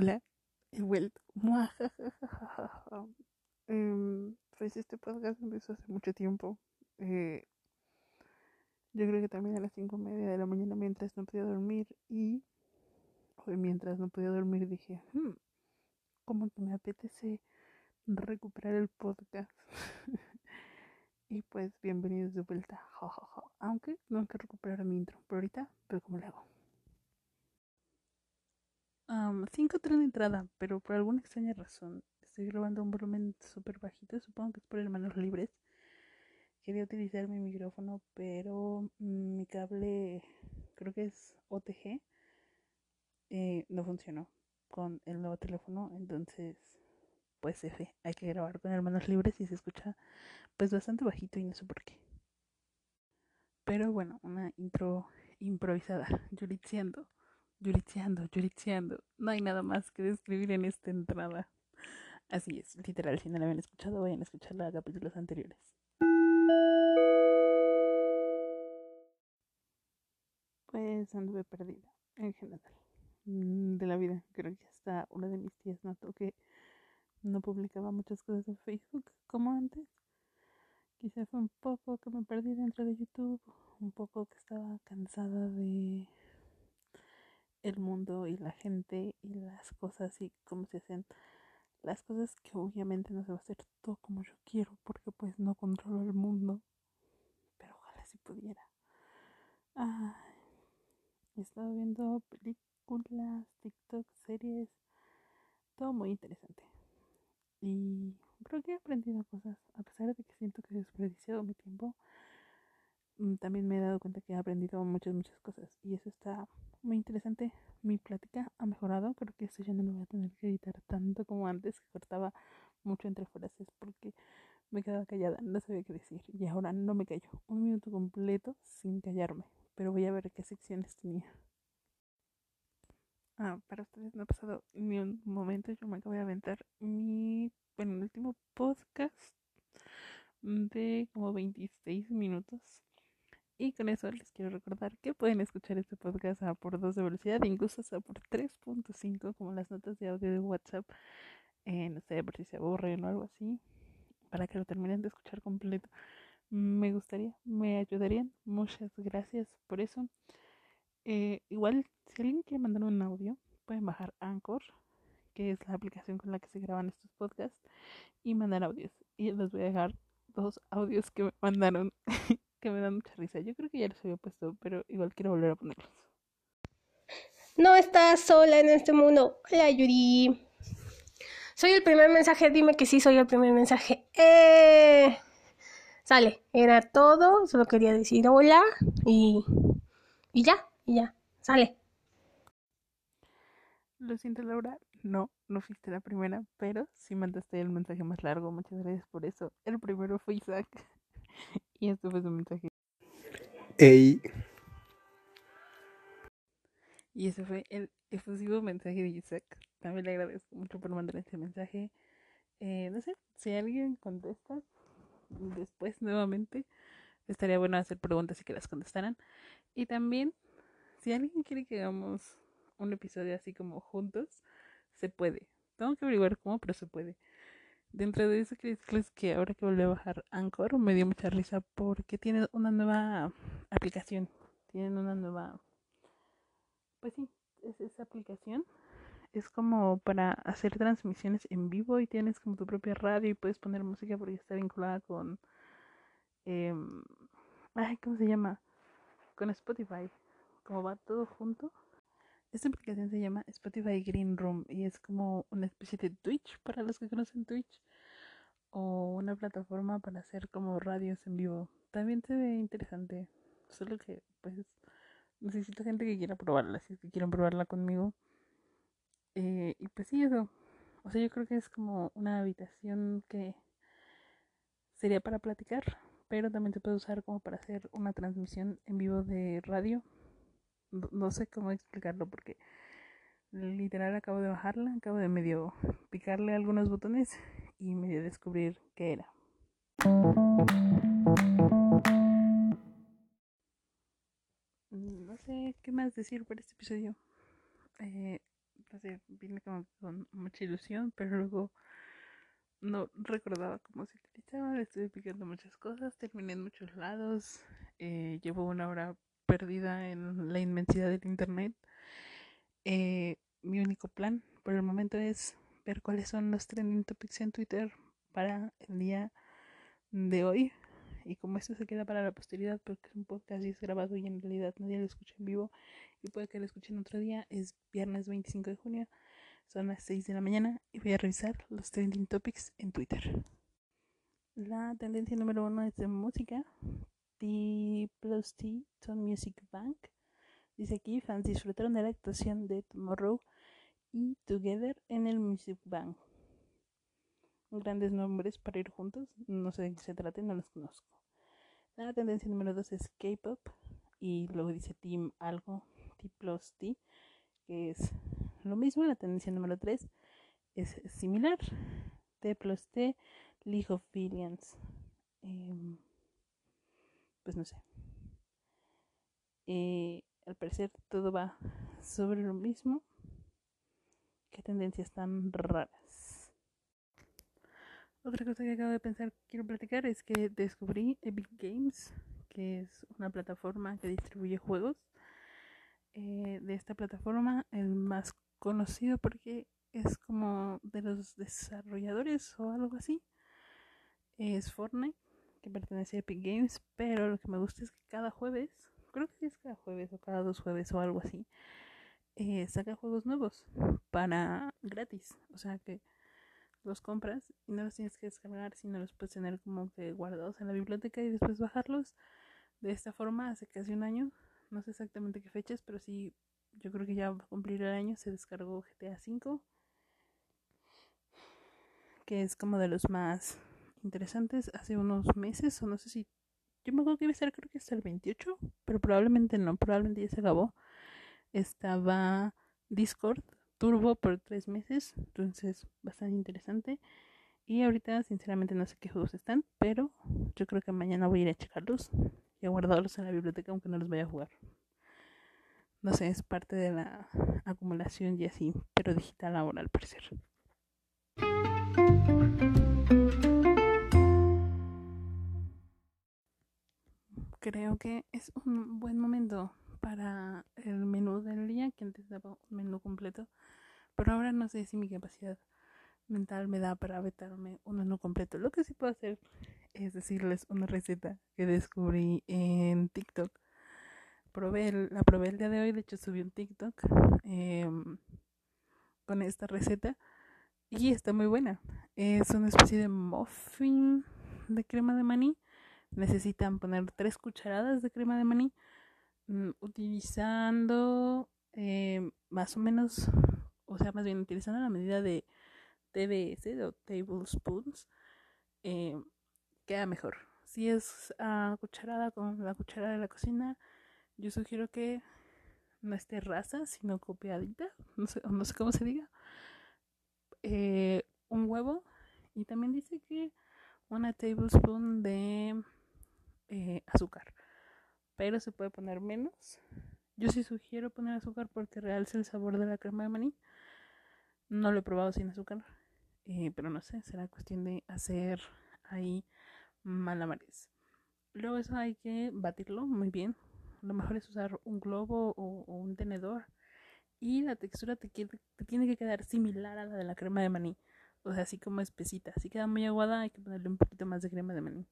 Hola, he vuelto. eh, pues este podcast empezó hace mucho tiempo. Eh, yo creo que también a las cinco y media de la mañana mientras no podía dormir y hoy mientras no podía dormir dije, hmm, como que me apetece recuperar el podcast. y pues bienvenidos de vuelta. Aunque hay que recuperar mi intro, pero ahorita, pero como le hago. 5 um, de entrada, pero por alguna extraña razón estoy grabando un volumen súper bajito, supongo que es por hermanos libres. Quería utilizar mi micrófono, pero mi cable, creo que es OTG, eh, no funcionó con el nuevo teléfono, entonces pues F, hay que grabar con hermanos libres y se escucha pues bastante bajito y no sé por qué. Pero bueno, una intro improvisada, yuritseando. Yuritseando, yuritseando. No hay nada más que describir en esta entrada. Así es, literal, si no la habían escuchado, vayan a escuchar los capítulos anteriores. Pues anduve perdida, en general. Mm, de la vida, creo que hasta una de mis tías notó que no publicaba muchas cosas en Facebook como antes. Quizá fue un poco que me perdí dentro de YouTube, un poco que estaba cansada de el mundo y la gente y las cosas y cómo se hacen las cosas que obviamente no se va a hacer todo como yo quiero porque pues no controlo el mundo. Pero ojalá si pudiera. He estado viendo películas tiktok series todo muy interesante. Y creo que he aprendido cosas a pesar de que siento que he desperdiciado mi tiempo también me he dado cuenta que he aprendido muchas muchas cosas y eso está muy interesante. Mi plática ha mejorado. Creo que esto ya no lo voy a tener que editar tanto como antes, que cortaba mucho entre frases porque me quedaba callada, no sabía qué decir. Y ahora no me callo. Un minuto completo sin callarme. Pero voy a ver qué secciones tenía. Ah, para ustedes no ha pasado ni un momento. Yo me acabo de aventar mi penúltimo podcast de como 26 minutos y con eso les quiero recordar que pueden escuchar este podcast a por 2 de velocidad, incluso hasta por 3.5, como las notas de audio de WhatsApp. Eh, no sé, por si se aburren o algo así, para que lo terminen de escuchar completo. Me gustaría, me ayudarían. Muchas gracias por eso. Eh, igual, si alguien quiere mandar un audio, pueden bajar Anchor, que es la aplicación con la que se graban estos podcasts, y mandar audios. Y les voy a dejar dos audios que me mandaron que me dan mucha risa. Yo creo que ya los había puesto, pero igual quiero volver a ponerlos. No estás sola en este mundo. Hola, Yuri. Soy el primer mensaje. Dime que sí, soy el primer mensaje. Eh... Sale, era todo. Solo quería decir hola y. Y ya, y ya. Sale. Lo siento, Laura. No, no fuiste la primera, pero sí mandaste el mensaje más largo. Muchas gracias por eso. El primero fue Isaac. Y esto fue su mensaje. Ey. Y ese fue el efusivo mensaje de Isaac. También le agradezco mucho por mandar este mensaje. Eh, no sé, si alguien contesta después nuevamente, estaría bueno hacer preguntas y que las contestaran. Y también, si alguien quiere que hagamos un episodio así como juntos, se puede. Tengo que averiguar cómo, pero se puede. Dentro de eso decirles que ahora que volví a bajar Anchor me dio mucha risa porque tiene una nueva aplicación. Tienen una nueva... Pues sí, es esa aplicación. Es como para hacer transmisiones en vivo y tienes como tu propia radio y puedes poner música porque está vinculada con... Eh, ay, ¿cómo se llama? Con Spotify. Como va todo junto. Esta aplicación se llama Spotify Green Room y es como una especie de Twitch para los que conocen Twitch o una plataforma para hacer como radios en vivo. También se ve interesante, solo que pues necesito gente que quiera probarla, si es que quieren probarla conmigo. Eh, y pues sí, eso. O sea, yo creo que es como una habitación que sería para platicar, pero también se puede usar como para hacer una transmisión en vivo de radio no, sé cómo explicarlo porque literal acabo de bajarla, acabo de medio picarle algunos botones y medio descubrir qué era. No sé qué más decir por este episodio. Eh, no sé, vine como con mucha ilusión, pero luego no recordaba cómo se utilizaba, estuve picando muchas cosas, terminé en muchos lados, eh, llevo una hora perdida en la inmensidad del internet. Eh, mi único plan por el momento es ver cuáles son los trending topics en Twitter para el día de hoy. Y como esto se queda para la posteridad, porque es un podcast y es grabado y en realidad nadie lo escucha en vivo y puede que lo escuchen otro día, es viernes 25 de junio, son las 6 de la mañana y voy a revisar los trending topics en Twitter. La tendencia número uno es de música. T plus T, Tone Music Bank. Dice aquí, fans disfrutaron de la actuación de Tomorrow y Together en el Music Bank. Grandes nombres para ir juntos, no sé de qué se trate, no los conozco. La tendencia número 2 es K-pop y luego dice Team algo, T plus T, que es lo mismo. La tendencia número 3 es similar, T plus T, League of Billions. Eh, pues no sé. Eh, al parecer todo va sobre lo mismo. Qué tendencias tan raras. Otra cosa que acabo de pensar quiero platicar es que descubrí Epic Games, que es una plataforma que distribuye juegos. Eh, de esta plataforma, el más conocido porque es como de los desarrolladores o algo así, es Fortnite, que pertenece a Epic Games, pero lo que me gusta es que cada jueves, creo que es cada jueves o cada dos jueves o algo así, eh, saca juegos nuevos para gratis, o sea que los compras y no los tienes que descargar, sino los puedes tener como que guardados en la biblioteca y después bajarlos. De esta forma, hace casi un año, no sé exactamente qué fechas, pero sí, yo creo que ya va a cumplir el año, se descargó GTA V, que es como de los más interesantes hace unos meses, o no sé si, yo me acuerdo que iba a estar creo que hasta el 28, pero probablemente no, probablemente ya se acabó. Estaba Discord Turbo por tres meses, entonces bastante interesante. Y ahorita sinceramente no sé qué juegos están, pero yo creo que mañana voy a ir a checarlos y a guardarlos en la biblioteca aunque no los vaya a jugar. No sé, es parte de la acumulación y así, pero digital ahora al parecer. Creo que es un buen momento para el menú del día, que antes daba un menú completo, pero ahora no sé si mi capacidad mental me da para vetarme un menú completo. Lo que sí puedo hacer es decirles una receta que descubrí en TikTok. Probé la probé el día de hoy, de hecho subí un TikTok em, con esta receta y está muy buena. Es una especie de muffin de crema de maní. Necesitan poner tres cucharadas de crema de maní mm, utilizando eh, más o menos, o sea, más bien utilizando la medida de TBS o tablespoons, eh, queda mejor. Si es a cucharada con la cuchara de la cocina, yo sugiero que no esté rasa, sino copiadita, no sé, no sé cómo se diga. Eh, un huevo y también dice que una tablespoon de eh, azúcar, pero se puede poner menos. Yo sí sugiero poner azúcar porque realza el sabor de la crema de maní. No lo he probado sin azúcar, eh, pero no sé, será cuestión de hacer ahí malabares. Luego eso hay que batirlo muy bien. Lo mejor es usar un globo o, un tenedor. Y la textura te tiene que quedar similar a la de la crema de maní. O sea, así como espesita. Si queda muy aguada, hay que ponerle un poquito más de crema de maní.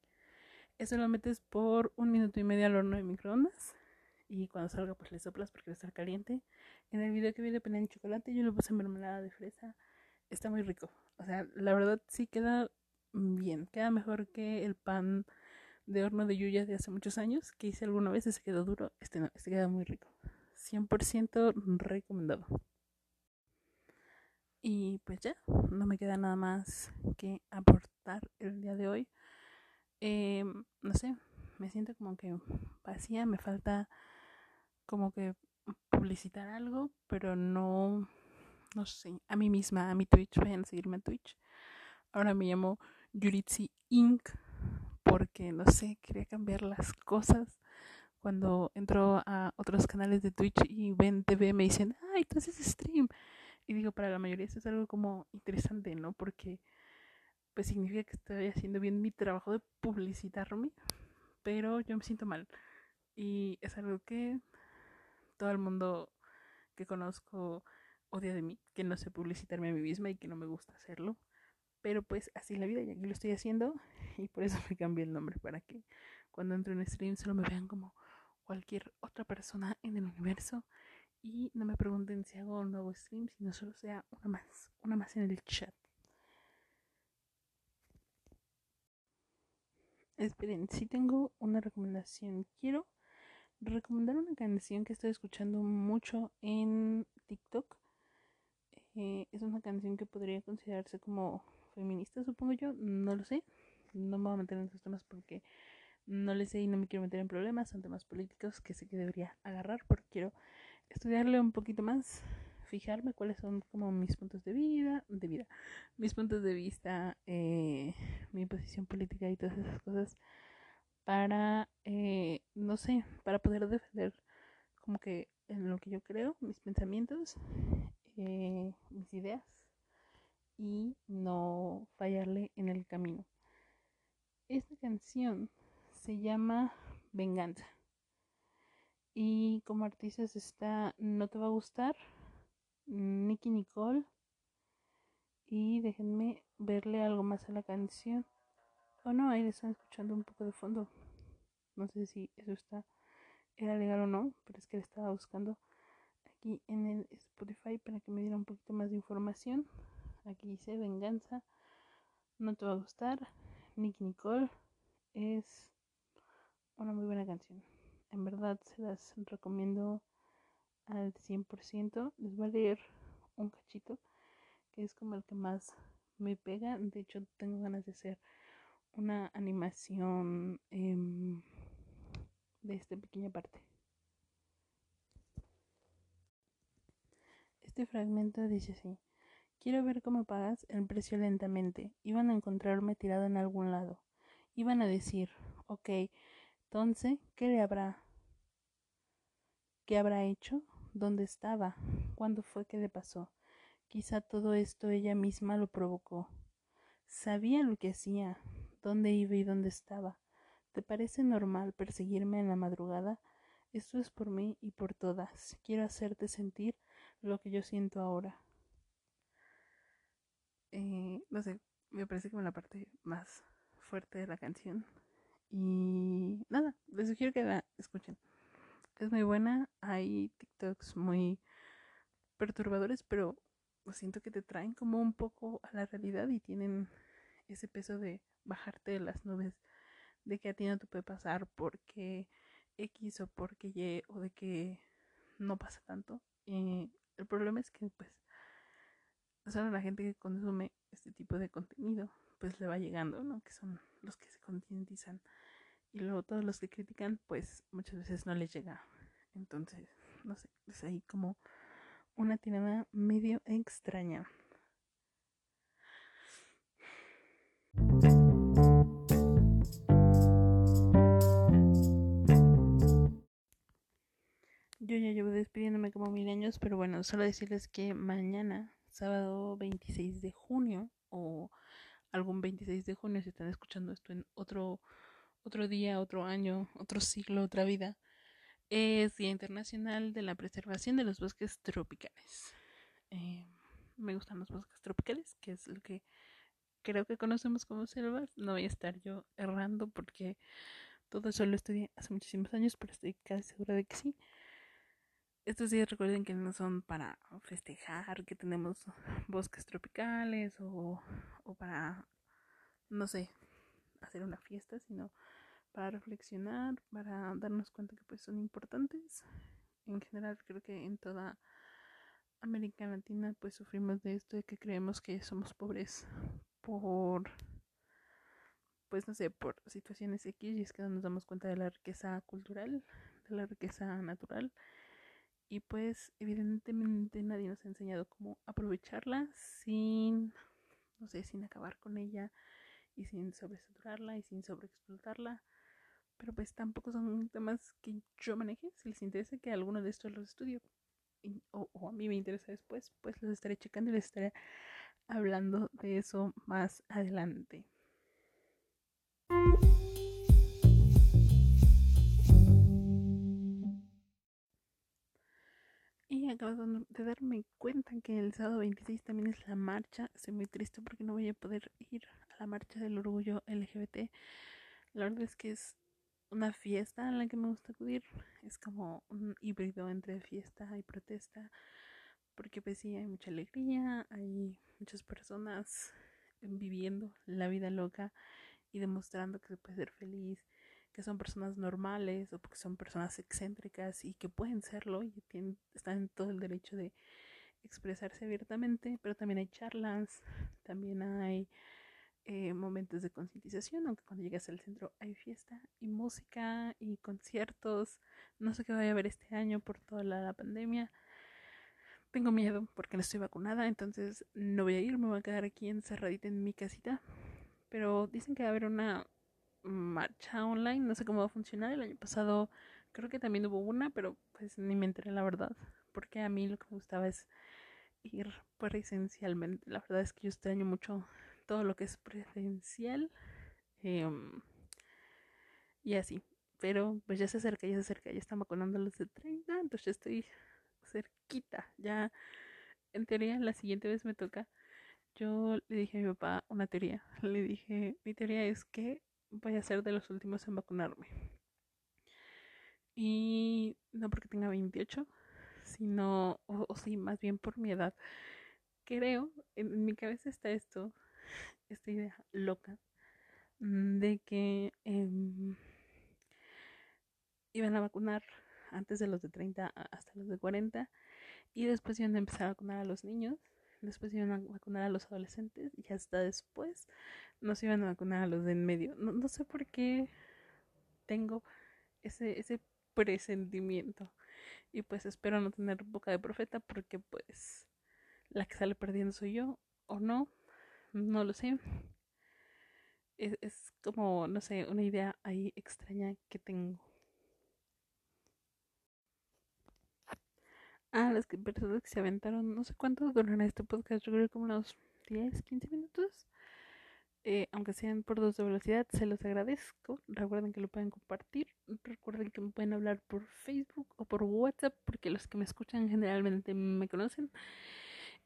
Eso lo metes por un minuto y medio al horno de microondas. Y cuando salga, pues le soplas porque va a estar caliente. En el video que vi de pena de chocolate, yo le puse mermelada de fresa. Está muy rico. O sea, la verdad sí queda bien. Queda mejor que el pan de horno de Yuya de hace muchos años que hice alguna vez. Ese quedó duro. Este no, este queda muy rico. 100% recomendado. Y pues ya, no me queda nada más que aportar el día de hoy. Eh, no sé, me siento como que vacía, me falta como que publicitar algo, pero no, no sé, a mí misma, a mi Twitch, vayan a seguirme en Twitch. Ahora me llamo Yuritsi Inc. porque no sé, quería cambiar las cosas. Cuando entro a otros canales de Twitch y ven TV me dicen, ay, tú haces stream. Y digo, para la mayoría esto es algo como interesante, ¿no? Porque pues significa que estoy haciendo bien mi trabajo de publicitarme, pero yo me siento mal. Y es algo que todo el mundo que conozco odia de mí, que no sé publicitarme a mí misma y que no me gusta hacerlo. Pero pues así la vida y aquí lo estoy haciendo y por eso me cambié el nombre para que cuando entro en stream solo me vean como cualquier otra persona en el universo y no me pregunten si hago un nuevo stream, sino solo sea una más, una más en el chat. Esperen, sí tengo una recomendación. Quiero recomendar una canción que estoy escuchando mucho en TikTok. Eh, es una canción que podría considerarse como feminista, supongo yo. No lo sé. No me voy a meter en estos temas porque no le sé y no me quiero meter en problemas. Son temas políticos que sé que debería agarrar porque quiero estudiarle un poquito más, fijarme cuáles son como mis puntos de vida, de vida, mis puntos de vista, eh, mi posición política y todas esas cosas para, eh, no sé, para poder defender como que en lo que yo creo, mis pensamientos, eh, mis ideas y no fallarle en el camino. Esta canción se llama Venganza. Y como artistas está No te va a gustar, Nicky Nicole. Y déjenme verle algo más a la canción. Oh no, ahí le están escuchando un poco de fondo. No sé si eso está era legal o no, pero es que le estaba buscando aquí en el Spotify para que me diera un poquito más de información. Aquí dice Venganza. No te va a gustar. Nicky Nicole es una muy buena canción. En verdad se las recomiendo al 100%. Les voy a leer un cachito que es como el que más me pega. De hecho, tengo ganas de hacer una animación eh, de esta pequeña parte. Este fragmento dice así. Quiero ver cómo pagas el precio lentamente. Iban a encontrarme tirado en algún lado. Iban a decir, ok, entonces, ¿qué le habrá? ¿Qué habrá hecho? ¿Dónde estaba? ¿Cuándo fue que le pasó? Quizá todo esto ella misma lo provocó. Sabía lo que hacía, dónde iba y dónde estaba. ¿Te parece normal perseguirme en la madrugada? Esto es por mí y por todas. Quiero hacerte sentir lo que yo siento ahora. Eh, no sé, me parece como la parte más fuerte de la canción. Y nada, les sugiero que la escuchen. Es muy buena. Hay TikToks muy perturbadores, pero siento que te traen como un poco a la realidad y tienen ese peso de bajarte de las nubes, de que a ti no te puede pasar porque X o porque Y o de que no pasa tanto. Y el problema es que pues solo la gente que consume este tipo de contenido pues le va llegando, ¿no? Que son los que se concientizan. Y luego todos los que critican, pues muchas veces no les llega. Entonces, no sé, es ahí como una tirada medio extraña. Yo ya llevo despidiéndome como mil años, pero bueno, solo decirles que mañana, sábado 26 de junio, o algún 26 de junio, si están escuchando esto en otro, otro día, otro año, otro siglo, otra vida, es Día Internacional de la Preservación de los Bosques Tropicales. Eh, me gustan los bosques tropicales, que es lo que creo que conocemos como selvas. No voy a estar yo errando porque todo eso lo estudié hace muchísimos años, pero estoy casi segura de que sí. Estos días recuerden que no son para festejar que tenemos bosques tropicales o, o para, no sé, hacer una fiesta, sino para reflexionar, para darnos cuenta que pues son importantes. En general creo que en toda América Latina pues sufrimos de esto de que creemos que somos pobres por pues no sé, por situaciones X y es que no nos damos cuenta de la riqueza cultural, de la riqueza natural y pues evidentemente nadie nos ha enseñado cómo aprovecharla sin, no sé, sin acabar con ella y sin sobresaturarla y sin sobreexplotarla. Pero pues tampoco son temas que yo maneje. Si les interesa que alguno de estos los estudie o, o a mí me interesa después, pues los estaré checando y les estaré hablando de eso más adelante. Y acabo de darme cuenta que el sábado 26 también es la marcha. Estoy muy triste porque no voy a poder ir a la marcha del orgullo LGBT. La verdad es que es una fiesta en la que me gusta acudir. Es como un híbrido entre fiesta y protesta. Porque pues sí, hay mucha alegría, hay muchas personas viviendo la vida loca y demostrando que se puede ser feliz, que son personas normales o porque son personas excéntricas y que pueden serlo y tienen, están en todo el derecho de expresarse abiertamente, pero también hay charlas, también hay eh, momentos de concientización, aunque cuando llegas al centro hay fiesta y música y conciertos. No sé qué vaya a haber este año por toda la, pandemia. Tengo miedo porque no estoy vacunada, entonces no voy a ir, me voy a quedar aquí encerradita en mi casita. Pero dicen que va a haber una marcha online, no sé cómo va a funcionar. El año pasado creo que también hubo una, pero pues ni me enteré la verdad, porque a mí lo que me gustaba es ir presencialmente. La verdad es que yo extraño mucho todo lo que es presencial em, y así. Pero pues ya se acerca, ya se acerca, ya están vacunando los de 30, entonces ya estoy cerquita. Ya en teoría la siguiente vez me toca. Yo le dije a mi papá una teoría. Le dije, mi teoría es que voy a ser de los últimos en vacunarme. Y no porque tenga 28, sino, o, sí, más bien por mi edad. Creo, en, mi cabeza está esto, esta idea loca, mm, de que em, iban a vacunar antes de los de 30 hasta los de 40 y después iban a empezar a vacunar a los niños, después iban a vacunar a los adolescentes y hasta después nos iban a vacunar a los de en medio. No, no sé por qué tengo ese, ese presentimiento. Y pues espero no tener boca de profeta porque pues la que sale perdiendo soy yo o no, no lo sé. Es, es como, no sé, una idea ahí extraña que tengo. Ah, las que, personas que se aventaron, no sé cuánto duran este podcast, yo creo como unos 10, 15 minutos. Eh, aunque sean por dos de velocidad, se los agradezco. Recuerden que lo pueden compartir. Recuerden que me pueden hablar por Facebook o por WhatsApp, porque los que me escuchan generalmente me conocen.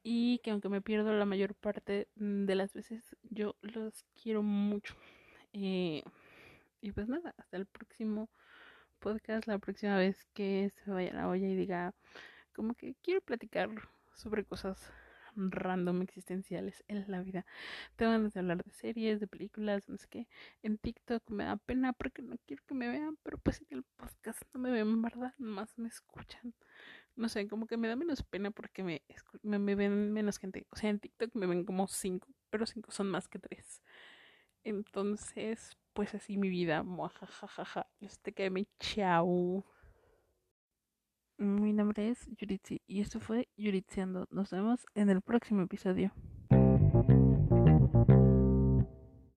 Y que aunque me pierdo la mayor parte de las veces, yo los quiero mucho. Eh, y pues nada, hasta el próximo podcast, la próxima vez que se vaya la olla y diga como que quiero platicar sobre cosas random existenciales en la vida. Tengo ganas de hablar de series, de películas, no sé qué. En TikTok me da pena porque no quiero que me vean, pero pues en el podcast no me ven, ¿verdad? Más me escuchan. No sé, como que me da menos pena porque me, me, ven menos gente. O sea, en TikTok me ven como cinco, pero cinco son más que tres. Entonces, pues así mi vida. Muajajajaja. Este que me chao. Mi nombre es Yuritsi y esto fue Yuritseando. Nos vemos en el próximo episodio.